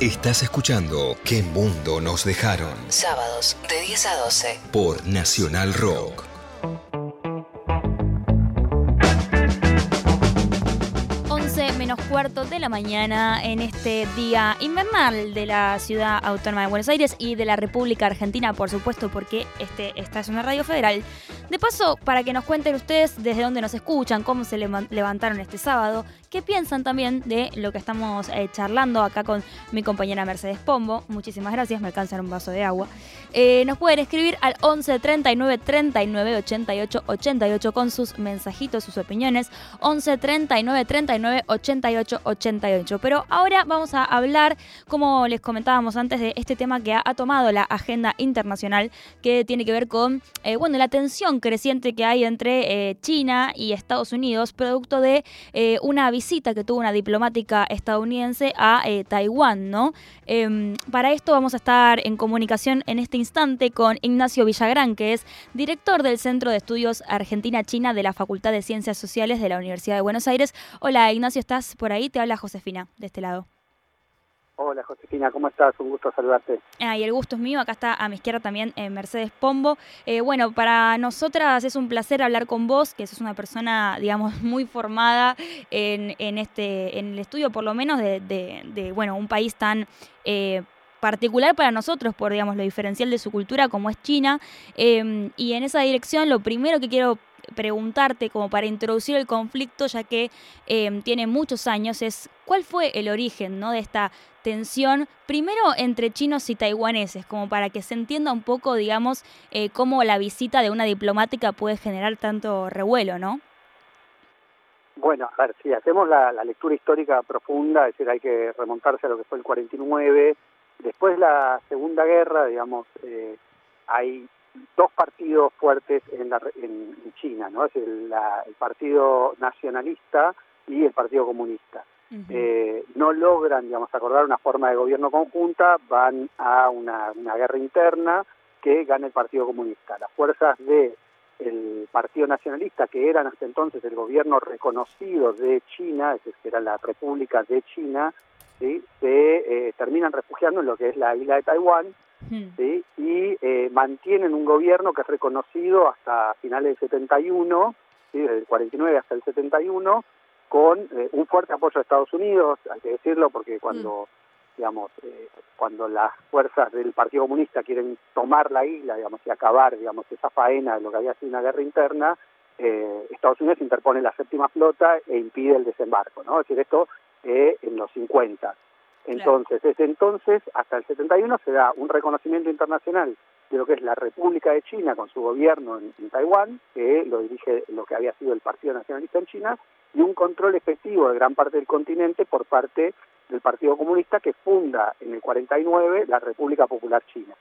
Estás escuchando ¿Qué mundo nos dejaron? Sábados de 10 a 12. Por Nacional Rock. 11 menos cuarto de la mañana en este día invernal de la ciudad autónoma de Buenos Aires y de la República Argentina, por supuesto, porque este, esta es una radio federal. De paso, para que nos cuenten ustedes desde dónde nos escuchan, cómo se levantaron este sábado, qué piensan también de lo que estamos eh, charlando acá con mi compañera Mercedes Pombo. Muchísimas gracias, me alcanzan un vaso de agua. Eh, nos pueden escribir al 11 39 39 88 88 con sus mensajitos, sus opiniones. 11 39 39 88 88. Pero ahora vamos a hablar, como les comentábamos antes, de este tema que ha, tomado la agenda internacional que tiene que ver con eh, bueno, la tensión creciente que hay entre China y Estados Unidos, producto de una visita que tuvo una diplomática estadounidense a eh, Taiwán, ¿no? Em, para esto vamos a estar en comunicación en este instante con Ignacio Villagrán, que es director del Centro de Estudios Argentina-China de la Facultad de Ciencias Sociales de la Universidad de Buenos Aires. Hola Ignacio, ¿estás por ahí? Te habla Josefina, de este lado. Hola Josefina, ¿cómo estás? Un gusto saludarte. Ah, y el gusto es mío, acá está a mi izquierda también eh, Mercedes Pombo. Eh, bueno, para nosotras es un placer hablar con vos, que sos una persona, digamos, muy formada en, en este, en el estudio, por lo menos, de, de, bueno, un país tan eh, particular para nosotros, por digamos, lo diferencial de su cultura como es China. Em, y en esa dirección, lo primero que quiero preguntarte como para introducir el conflicto, ya que em, tiene muchos años, es cuál fue el origen ¿no? de esta tensión, primero entre chinos y taiwaneses, como para que se entienda un poco, digamos, eh, cómo la visita de una diplomática puede generar tanto revuelo, ¿no? Bueno, a ver, si hacemos la, lectura histórica profunda, es decir, hay que remontarse a lo que fue el 49, después de la Segunda Guerra, digamos, eh, hay dos partidos fuertes en, la, en, China, ¿no? Es el, el, Partido Nacionalista y el Partido Comunista. eh, no logran, digamos, acordar una forma de gobierno conjunta, van a una, una, guerra interna que gana el Partido Comunista. Las fuerzas de el Partido Nacionalista, que eran hasta entonces el gobierno reconocido de China, es decir, que era la República de China, ¿sí? se eh, terminan refugiando en lo que es la isla de Taiwán, ¿sí? y mantienen un gobierno que es reconocido hasta finales del 71, ¿sí? desde el 49 hasta el 71, con eh, un fuerte apoyo de Estados Unidos, hay que decirlo, porque cuando, digamos, eh, cuando las fuerzas del Partido Comunista quieren tomar la isla, digamos, y acabar, digamos, esa faena de lo que había sido una guerra interna, eh, Estados Unidos interpone la séptima flota e impide el desembarco, ¿no? Es decir, esto en los 50. Entonces, desde entonces hasta el 71 se da un reconocimiento internacional de lo que es la República de China con su gobierno en, Taiwán, que lo dirige lo que había sido el Partido Nacionalista en China, y un control efectivo de gran parte del continente por parte del Partido Comunista que funda en el 49 la República Popular China.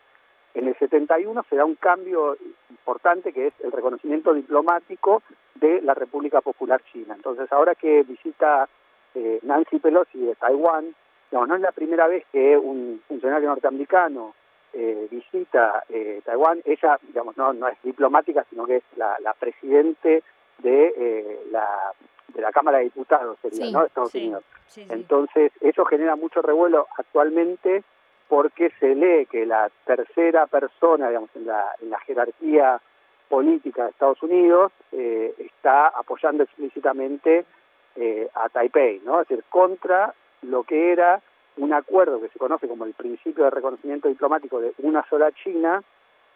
En el 71 se da un cambio importante que es el reconocimiento diplomático de la República Popular China. Entonces, ahora que visita eh, Nancy Pelosi de Taiwán, no es la primera vez que un funcionario norteamericano eh, visita eh, Taiwán. Ella, digamos, no, no es diplomática, sino que es la, la presidente de eh, la de la Cámara de Diputados, sería, ¿no? De Estados Unidos. Entonces, eso genera mucho revuelo actualmente porque se lee que la tercera persona, digamos, en la, en la jerarquía política de Estados Unidos eh, está apoyando explícitamente eh, a Taipei, ¿no? Es decir, contra lo que era un acuerdo que se conoce como el principio de reconocimiento diplomático de una sola China,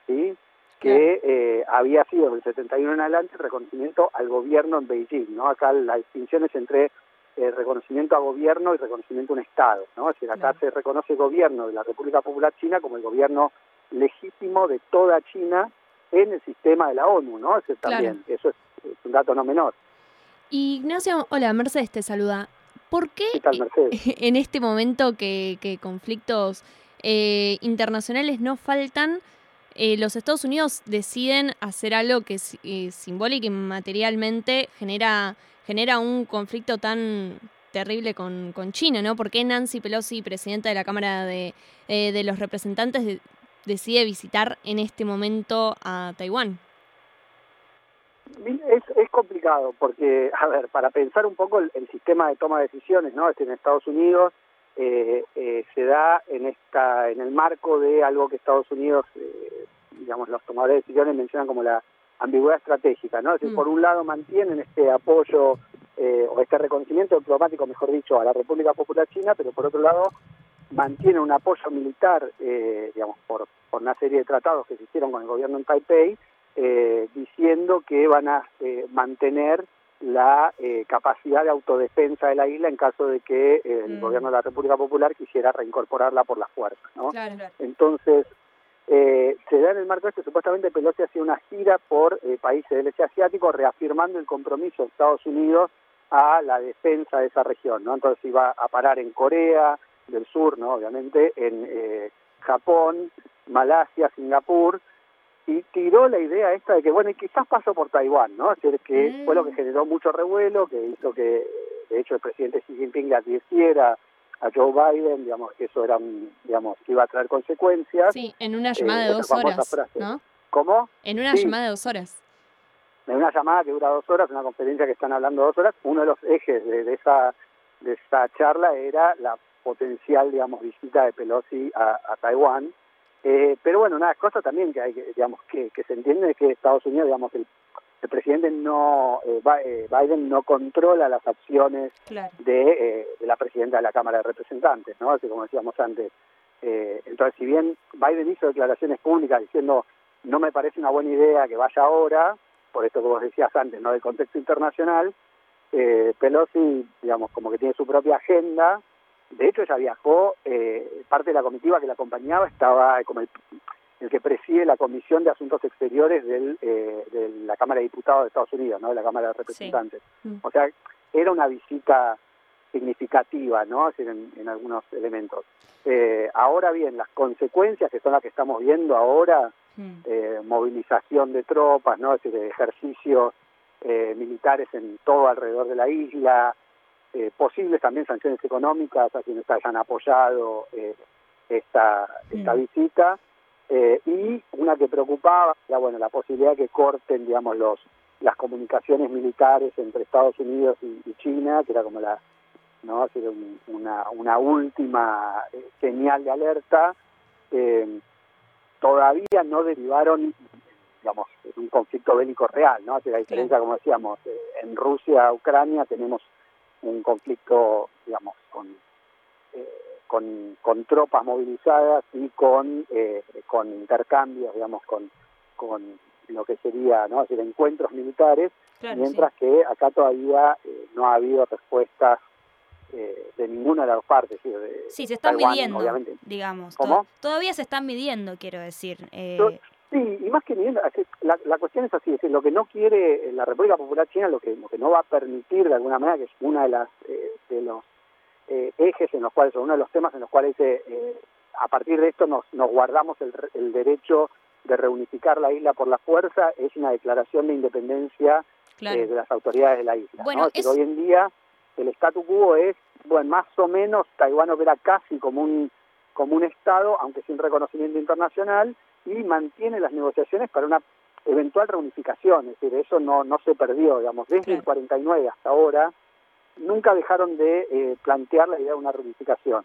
¿sí? que eh, había sido del 71 en adelante reconocimiento al gobierno en Beijing, ¿no? Acá la distinción es entre eh, reconocimiento a gobierno y reconocimiento a un Estado, ¿no? Es decir, acá se reconoce el gobierno de la República Popular China como el gobierno legítimo de toda China en el sistema de la ONU, ¿no? Eso también, eso es, un dato no menor. Ignacio, hola, Mercedes te saluda. ¿Por qué, en este momento que, conflictos eh, internacionales no faltan, eh, los Estados Unidos deciden hacer algo que eh, simbólica y materialmente genera, genera un conflicto tan terrible con, con, China, ¿no? ¿Por qué Nancy Pelosi, presidenta de la Cámara de, los Representantes, decide visitar en este momento a Taiwán? Es, es complicado porque, a ver, para pensar un poco el, sistema de toma de decisiones, ¿no? Este en Estados Unidos, eh, eh, se da en esta en el marco de algo que Estados Unidos, eh, digamos, los tomadores de decisiones mencionan como la ambigüedad estratégica, ¿no? Es decir, Mm. por un lado mantienen este apoyo eh, o este reconocimiento diplomático, mejor dicho, a la República Popular China, pero por otro lado mantienen un apoyo militar, eh, digamos, por, por una serie de tratados que se hicieron con el gobierno en Taipei, eh, diciendo que van a eh, mantener la eh, capacidad de autodefensa de la isla en caso de que el Mm. gobierno de la República Popular quisiera reincorporarla por la fuerza, ¿no? Claro. Entonces, eh, se da en el marco este, supuestamente Pelosi hacía una gira por eh, países del este asiático reafirmando el compromiso de Estados Unidos a la defensa de esa región, ¿no? Entonces iba a parar en Corea del Sur, ¿no? Obviamente, en eh, Japón, Malasia, Singapur, y tiró la idea esta de que, bueno, y quizás pasó por Taiwán, ¿no? Es decir, que Mm. fue lo que generó mucho revuelo, que hizo que, de hecho, el presidente Xi Jinping le advirtiera a Joe Biden, digamos, que eso era, un- digamos, que iba a traer consecuencias. Sí, en una llamada de dos horas, frase. ¿no? ¿Cómo? En una Sí. llamada de dos horas. en una llamada que dura dos horas, una conferencia que están hablando dos horas, uno de los ejes de, de esa de esa charla era la potencial, digamos, visita de Pelosi a, a Taiwán. Eh, pero bueno, una cosa también que hay que, digamos, que, que se entiende es que Estados Unidos, digamos, el, el presidente no, eh, eh, Biden no controla las acciones Claro. de, eh, de la presidenta de la Cámara de Representantes, ¿no? Así como decíamos antes. Eh, entonces, si bien Biden hizo declaraciones públicas diciendo no me parece una buena idea que vaya ahora, por esto que vos decías antes, ¿no? Del contexto internacional, eh, Pelosi, digamos, como que tiene su propia agenda. De hecho, ella viajó, eh, parte de la comitiva que la acompañaba estaba como el, el que preside la Comisión de Asuntos Exteriores del, eh, de la Cámara de Diputados de Estados Unidos, ¿no? De la Cámara de Representantes. Mm. O sea, era una visita significativa, ¿no? Es decir, en, en algunos elementos. Eh, ahora bien, las consecuencias que son las que estamos viendo ahora, Mm. eh, movilización de tropas, ¿no? Es decir, ejercicios eh, militares en todo alrededor de la isla, eh, posibles también sanciones económicas a quienes hayan apoyado eh, esta, esta visita, eh, y una que preocupaba era, bueno, la posibilidad de que corten, digamos, los las comunicaciones militares entre Estados Unidos y, y China, que era como la, ¿no? Decir, un- una, una última eh, señal de alerta, eh, todavía no derivaron, digamos, en un conflicto bélico real, ¿no? O sea, a diferencia, como decíamos, eh, en Rusia, Ucrania tenemos un conflicto, digamos, con, eh, con, con tropas movilizadas y con, eh, con intercambios, digamos, con, con lo que sería, ¿no? Es decir, encuentros militares, Claro, mientras que acá todavía eh, no ha habido respuestas eh, de ninguna de las partes. es decir, de Sí, se están Taiwán, midiendo, obviamente. digamos. ¿Cómo? To- Todavía se están midiendo, quiero decir. Eh, Yo- Sí, y más que que la, la cuestión es así, es decir, lo que no quiere eh, la República Popular China, lo que, lo que no va a permitir de alguna manera, que es una de las eh, de los eh, ejes en los cuales, o uno de los temas en los cuales dice, eh, a partir de esto nos, nos guardamos el, el derecho de reunificar la isla por la fuerza, es una declaración de independencia claro. de las autoridades de la isla. Bueno, ¿no? Es es- hoy en día el statu quo es, bueno, más o menos Taiwán opera casi como un como un Estado, aunque sin reconocimiento internacional, y mantiene las negociaciones para una eventual reunificación, es decir, eso no, no se perdió, digamos, desde el 49 hasta ahora, nunca dejaron de eh, plantear la idea de una reunificación.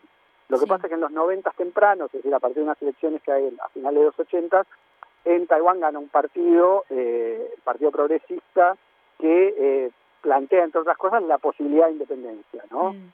Lo que Sí. pasa es que en los 90 tempranos, es decir, a partir de unas elecciones que hay a finales de los 80, en Taiwán gana un partido, eh, el Partido Progresista, que eh, plantea, entre otras cosas, la posibilidad de independencia, ¿no? Mm.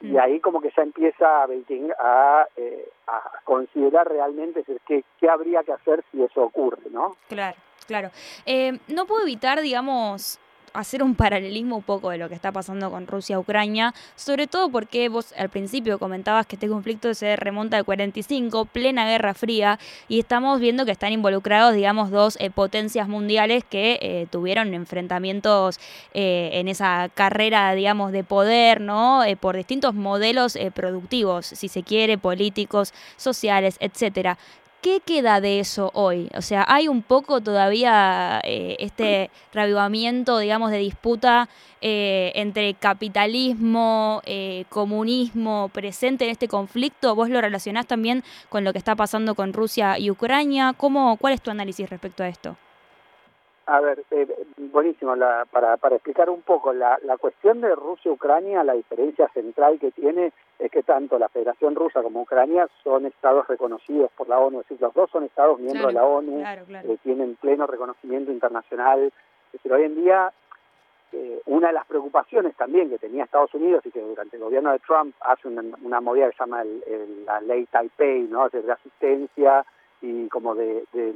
Y ahí como que ya empieza Beijing a, eh, a considerar realmente qué, qué habría que hacer si eso ocurre, ¿no? Claro, claro. Eh, no puedo evitar, digamos, hacer un paralelismo un poco de lo que está pasando con Rusia-Ucrania, sobre todo porque vos al principio comentabas que este conflicto se remonta al 45, plena Guerra Fría, y estamos viendo que están involucrados, digamos, dos eh, potencias mundiales que eh, tuvieron enfrentamientos eh, en esa carrera, digamos, de poder, ¿no? Por distintos modelos productivos, si se quiere, políticos, sociales, etcétera. ¿Qué queda de eso hoy? O sea, ¿hay un poco todavía eh, este reavivamiento, digamos, de disputa eh, entre capitalismo, eh, comunismo presente en este conflicto? ¿Vos lo relacionás también con lo que está pasando con Rusia y Ucrania? ¿Cómo, ¿Cuál es tu análisis respecto a esto? A ver, eh, buenísimo, la, para, para explicar un poco, la, la cuestión de Rusia-Ucrania, la diferencia central que tiene es que tanto la Federación Rusa como Ucrania son estados reconocidos por la ONU, es decir, los dos son estados miembros de la ONU, eh, tienen pleno reconocimiento internacional. Es decir, hoy en día eh, una de las preocupaciones también que tenía Estados Unidos y que durante el gobierno de Trump hace una, una movida que se llama la ley Taipei, ¿no? de asistencia y como de de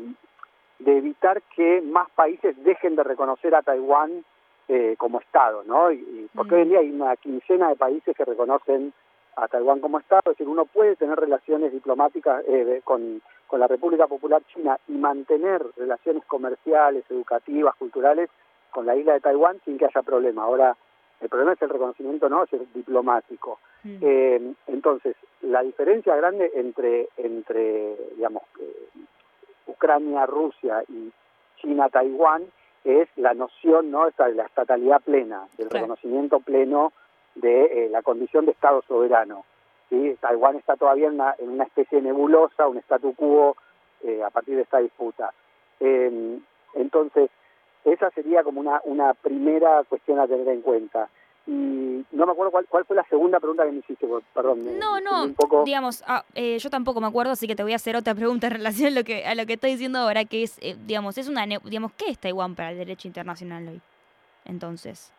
evitar que más países dejen de reconocer a Taiwán eh, como Estado, ¿no? Y, porque hoy en día hay una quincena de países que reconocen a Taiwán como Estado, es decir, uno puede tener relaciones diplomáticas eh, con, con la República Popular China y mantener relaciones comerciales, educativas, culturales con la isla de Taiwán sin que haya problema. Ahora, el problema es el reconocimiento, no, es el diplomático. Eh, entonces, la diferencia grande entre, entre digamos, Ucrania, Rusia y China, Taiwán, es la noción ¿no? Esta de la estatalidad plena, del reconocimiento pleno de eh, la condición de Estado soberano. ¿sí? Taiwán está todavía en una, en una especie de nebulosa, un statu quo eh, a partir de esta disputa. Em, entonces, esa sería como una, una primera cuestión a tener en cuenta y no me acuerdo cuál, cuál fue la segunda pregunta que me hiciste, perdón. No, no, digamos, ah, eh, yo tampoco me acuerdo, así que te voy a hacer otra pregunta en relación a lo que, a lo que estoy diciendo ahora, que es, eh, digamos, es una, digamos, ¿qué es Taiwán para el derecho internacional hoy? Entonces.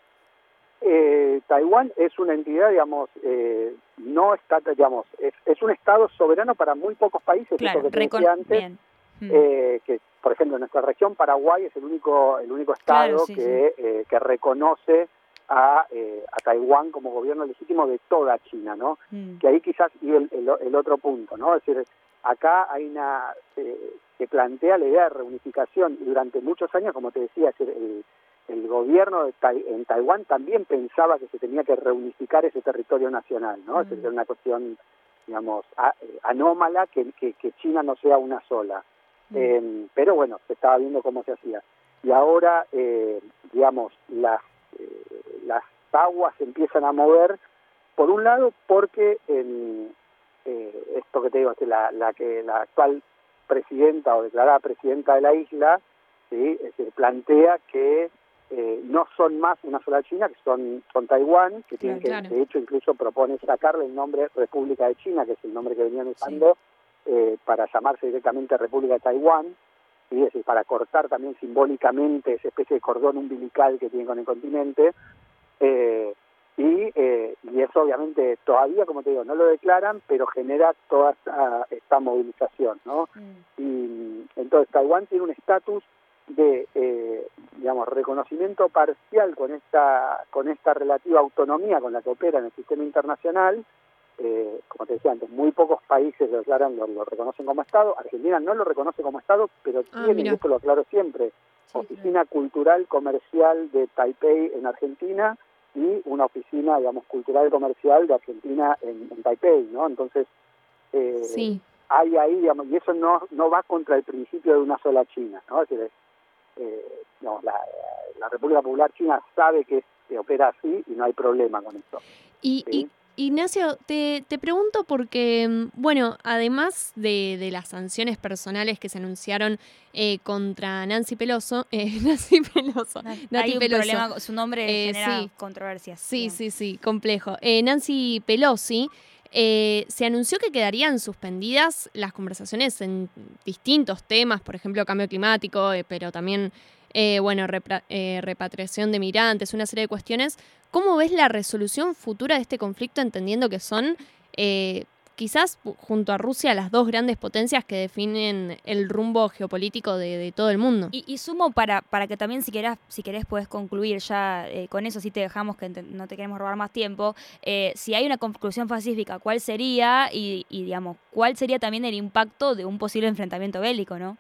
Eh, Taiwán es una entidad, digamos, eh, no está, digamos, es, es, un estado soberano para muy pocos países, claro, que antes, mm. que por ejemplo en nuestra región Paraguay es el único el único estado que, que reconoce a, eh, a Taiwán como gobierno legítimo de toda China, ¿no? Mm. Que ahí quizás y el, el, otro punto, ¿no? Es decir, acá hay una eh, se plantea la idea de reunificación y durante muchos años, como te decía, es el, el gobierno de en Taiwán también pensaba que se tenía que reunificar ese territorio nacional, ¿no? Es decir, mm. una cuestión, digamos, eh, anómala que, que, que, China no sea una sola. Mm. Eh, pero bueno, se estaba viendo cómo se hacía. Y ahora, eh, digamos, las eh, las aguas se empiezan a mover, por un lado porque en, eh, esto que te digo, que la, la, que la actual presidenta o declarada presidenta de la isla, ¿sí? plantea que eh, no son más una sola China, que son, son Taiwán, que tienen que, de hecho incluso propone sacarle el nombre República de China, que es el nombre que venían usando, para llamarse directamente República de Taiwán, es decir, para cortar también simbólicamente esa especie de cordón umbilical que tiene con el continente. Eh, y, eh, y eso obviamente todavía, como te digo, no lo declaran, pero genera toda esta, movilización, ¿no? Mm. Y entonces Taiwán tiene un estatus de, eh, digamos, reconocimiento parcial con esta, con esta relativa autonomía con la que opera en el sistema internacional, eh, como te decía antes, muy pocos países lo declaran, lo, reconocen como Estado. Argentina no lo reconoce como Estado, pero ah, tiene, y esto lo aclaro siempre, Oficina Cultural Comercial de Taipei en Argentina y una oficina, digamos, cultural comercial de Argentina en, Taipei, ¿no? Entonces, eh, hay ahí, digamos, y eso no, no va contra el principio de una sola China, ¿no? Es decir, eh, no, la, la, República Popular China sabe que, se opera así y no hay problema con eso. ¿Y, Ignacio, te, te, pregunto porque, mm, bueno, además de, de, las sanciones personales que se anunciaron eh, contra Nancy Peloso, eh, Nancy Peloso, Hay un problema, su nombre eh, genera sí, controversias. Sí, sí, sí, complejo. Eh, Nancy Pelosi se anunció que quedarían suspendidas las conversaciones en distintos temas, por ejemplo, cambio climático, pero también eh, bueno, eh, repatriación de migrantes, una serie de cuestiones. ¿Cómo ves la resolución futura de este conflicto, entendiendo que son eh, quizás junto a Rusia las dos grandes potencias que definen el rumbo geopolítico de, todo el mundo? Y, sumo para, para que también si querés, si querés puedes concluir ya con eso, si te dejamos que no te queremos robar más tiempo, si hay una conclusión pacífica, ¿cuál sería y, y, digamos, cuál sería también el impacto de un posible enfrentamiento bélico, ¿no?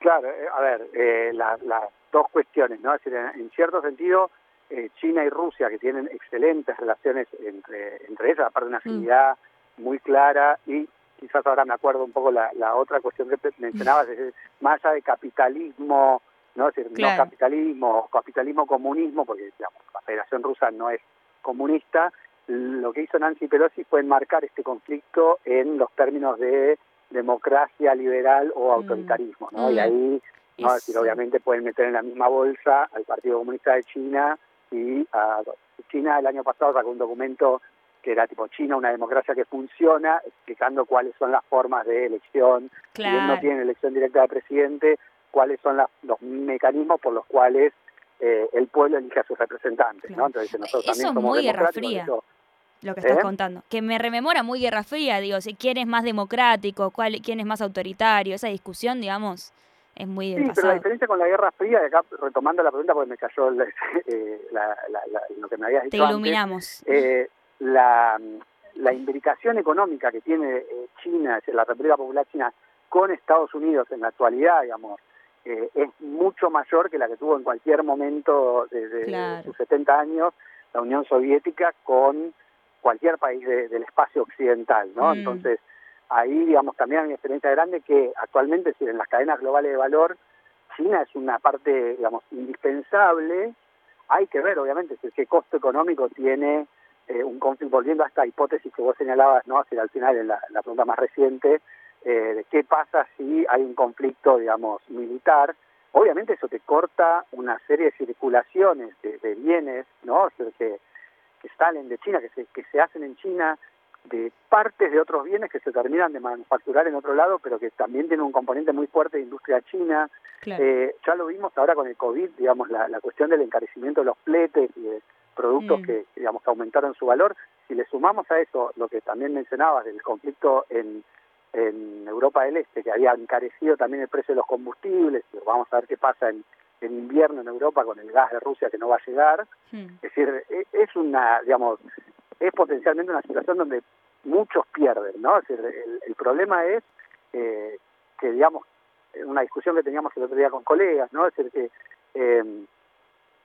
Claro, eh, a ver, eh, las dos cuestiones, ¿no? Es decir, en, cierto sentido, eh, China y Rusia, que tienen excelentes relaciones entre, entre ellas, aparte de una mm. afinidad muy clara, y quizás ahora me acuerdo un poco la, la otra cuestión que mencionabas, es más allá de capitalismo, ¿no? Es decir, no capitalismo, capitalismo comunismo, porque digamos, la Federación Rusa no es comunista, lo que hizo Nancy Pelosi fue enmarcar este conflicto en los términos de democracia liberal o mm. autoritarismo, ¿no? Y mm. ahí ¿no? Es decir, obviamente pueden meter en la misma bolsa al Partido Comunista de China y a China el año pasado sacó un documento que era tipo China, una democracia que funciona, explicando cuáles son las formas de elección, si bien no Claro. tiene elección directa de presidente, cuáles son las- los mecanismos por los cuales eh, el pueblo elige a sus representantes, Claro. ¿no? Entonces nosotros Eso también somos muy Guerra Fría. eso- Lo que estás ¿Eh? contando. Que me rememora muy Guerra Fría, digo, si quién es más democrático, cuál, quién es más autoritario, esa discusión, digamos, es muy del Sí, pero la diferencia con la Guerra Fría, acá retomando la pregunta porque me cayó eh, la- la- la- lo que me habías Te dicho antes, iluminamos. eh, la, la imbricación económica que tiene eh, China, es decir, la República Popular China, con Estados Unidos en la actualidad, digamos, eh, es mucho mayor que la que tuvo en cualquier momento desde Claro. sus 70 años la Unión Soviética con cualquier país de- del espacio occidental, ¿no? Mm. Entonces, ahí, digamos, también hay una experiencia grande que actualmente, si en las cadenas globales de valor, China es una parte, digamos, indispensable. Hay que ver, obviamente, si- qué costo económico tiene eh, un conflicto, volviendo a esta hipótesis que vos señalabas, ¿no? Hacia al final, en la, la pregunta más reciente, eh, de qué pasa si hay un conflicto, digamos, militar. Obviamente eso te corta una serie de circulaciones de, de bienes, ¿no? O sea, que, que salen de China, que se, que se hacen en China, de partes de otros bienes que se terminan de manufacturar en otro lado, pero que también tienen un componente muy fuerte de industria china. Claro. Eh, ya lo vimos ahora con el COVID, digamos, la, la cuestión del encarecimiento de los fletes y de productos Mm. que, digamos, que aumentaron su valor. Si le sumamos a eso lo que también mencionabas del conflicto en, en Europa del Este, que había encarecido también el precio de los combustibles, vamos a ver qué pasa en, en invierno en Europa con el gas de Rusia que no va a llegar. Hmm. Es decir, e- es una, digamos, es potencialmente una situación donde muchos pierden, ¿no? Es decir, el, el problema es eh, que, digamos, una discusión que teníamos el otro día con colegas, ¿no? Es decir, que eh,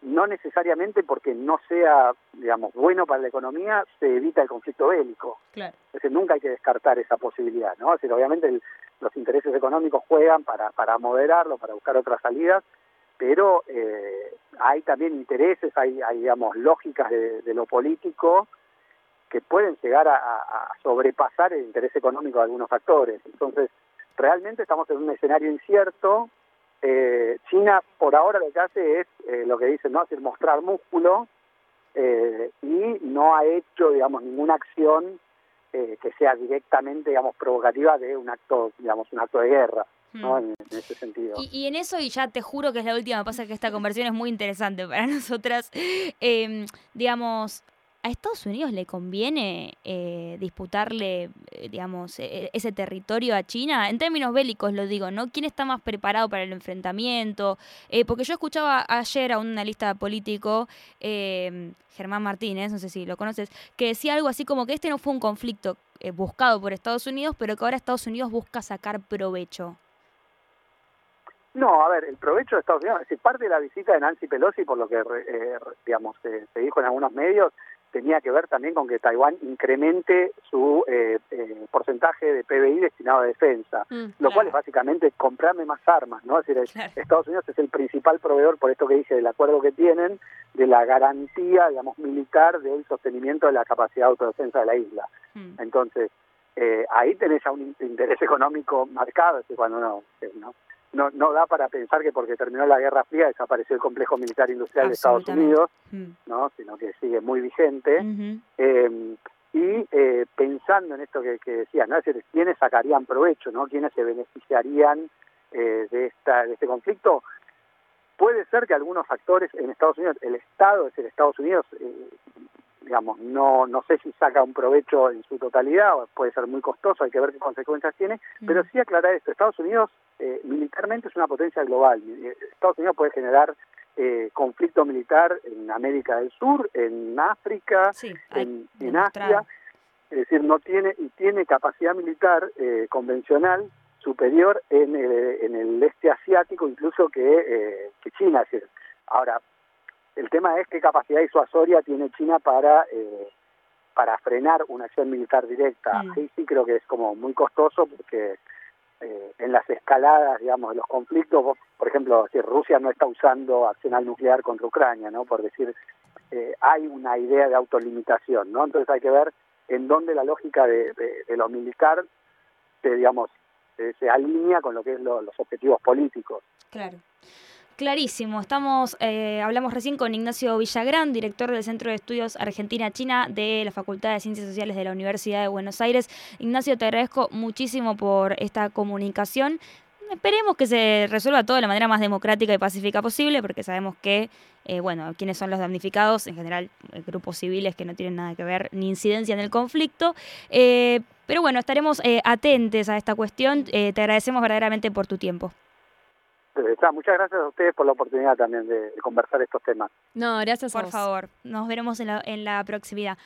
no necesariamente porque no sea, digamos, bueno para la economía, se evita el conflicto bélico. Claro. Es decir, nunca hay que descartar esa posibilidad, ¿no? Es decir, obviamente el- los intereses económicos juegan para, para moderarlo, para buscar otras salidas, pero eh, hay también intereses, hay, hay digamos, lógicas de, lo político que pueden llegar a, sobrepasar el interés económico de algunos actores. Entonces, realmente estamos en un escenario incierto. Eh, China, por ahora, lo que hace es eh, lo que dicen, ¿no? Es mostrar músculo eh, y no ha hecho, digamos, ninguna acción que sea directamente, digamos, provocativa de un acto, digamos, un acto de guerra, ¿no? En, en ese sentido. Y, y en eso, y ya te juro que es la última, pasa que esta conversión es muy interesante para nosotras. eh, digamos, ¿a Estados Unidos le conviene eh, disputarle, eh, digamos, e- ese territorio a China? En términos bélicos lo digo, ¿no? ¿Quién está más preparado para el enfrentamiento? Eh, porque yo escuchaba ayer a un analista político, eh, Germán Martínez, no sé si lo conoces, que decía algo así como que este no fue un conflicto eh, buscado por Estados Unidos, pero que ahora Estados Unidos busca sacar provecho. No, a ver, el provecho de Estados Unidos, es decir, parte de la visita de Nancy Pelosi, por lo que, eh, digamos, eh, se dijo en algunos medios, tenía que ver también con que Taiwán incremente su eh, eh, porcentaje de PBI destinado a defensa, Mm, lo cual es básicamente comprarme más armas, ¿no? Es decir, el- Claro. Estados Unidos es el principal proveedor, por esto que dije, del acuerdo que tienen, de la garantía, digamos, militar del sostenimiento de la capacidad de autodefensa de la isla. Hmm. Entonces, eh, ahí tenés ya un in- interés económico marcado, es decir, cuando no, eh, no, no, no da para pensar que porque terminó la Guerra Fría desapareció el complejo militar industrial de Estados. Unidos, Hmm. ¿no? sino que sigue muy vigente. Eh, y eh, pensando en esto que, que decía, ¿no? es decir, quiénes sacarían provecho, ¿no? quiénes se beneficiarían eh, de, esta, de este conflicto, puede ser que algunos actores en Estados Unidos, el Estado, es decir, Estados Unidos, eh, digamos, no, no sé si saca un provecho en su totalidad, o puede ser muy costoso, hay que ver qué consecuencias tiene, pero Mm. sí aclarar esto, Estados Unidos eh, militarmente es una potencia global, Eh, Estados Unidos puede generar eh, conflicto militar en América del Sur, en África, Sí, en. Asia, es decir, no tiene y tiene capacidad militar eh, convencional superior en el, en el este asiático incluso que, eh, que China. Es decir, ahora, el tema es qué capacidad disuasoria tiene China para eh, para frenar una acción militar directa. Mm. Ahí sí creo que es como muy costoso porque eh, en las escaladas, digamos, de los conflictos, vos, por ejemplo, si Rusia no está usando arsenal nuclear contra Ucrania, ¿no? Por decir, eh, hay una idea de autolimitación, ¿no? Entonces hay que ver en dónde la lógica de, de- de lo militar, te, digamos, se, se alinea con lo que es lo- los objetivos políticos. Claro. Clarísimo. Estamos, eh, hablamos recién con Ignacio Villagrán, director del Centro de Estudios Argentina-China de la Facultad de Ciencias Sociales de la Universidad de Buenos Aires. Ignacio, te agradezco muchísimo por esta comunicación. Esperemos que se resuelva todo de la manera más democrática y pacífica posible, porque sabemos que, eh, bueno, quienes son los damnificados, en general, eh, grupos civiles que no tienen nada que ver ni incidencia en el conflicto. Eh, pero bueno, estaremos eh, atentos a esta cuestión. Te agradecemos verdaderamente por tu tiempo. Está, muchas gracias a ustedes por la oportunidad también de, de conversar estos temas. No, gracias a Por vos. favor, nos veremos en la, en la proximidad.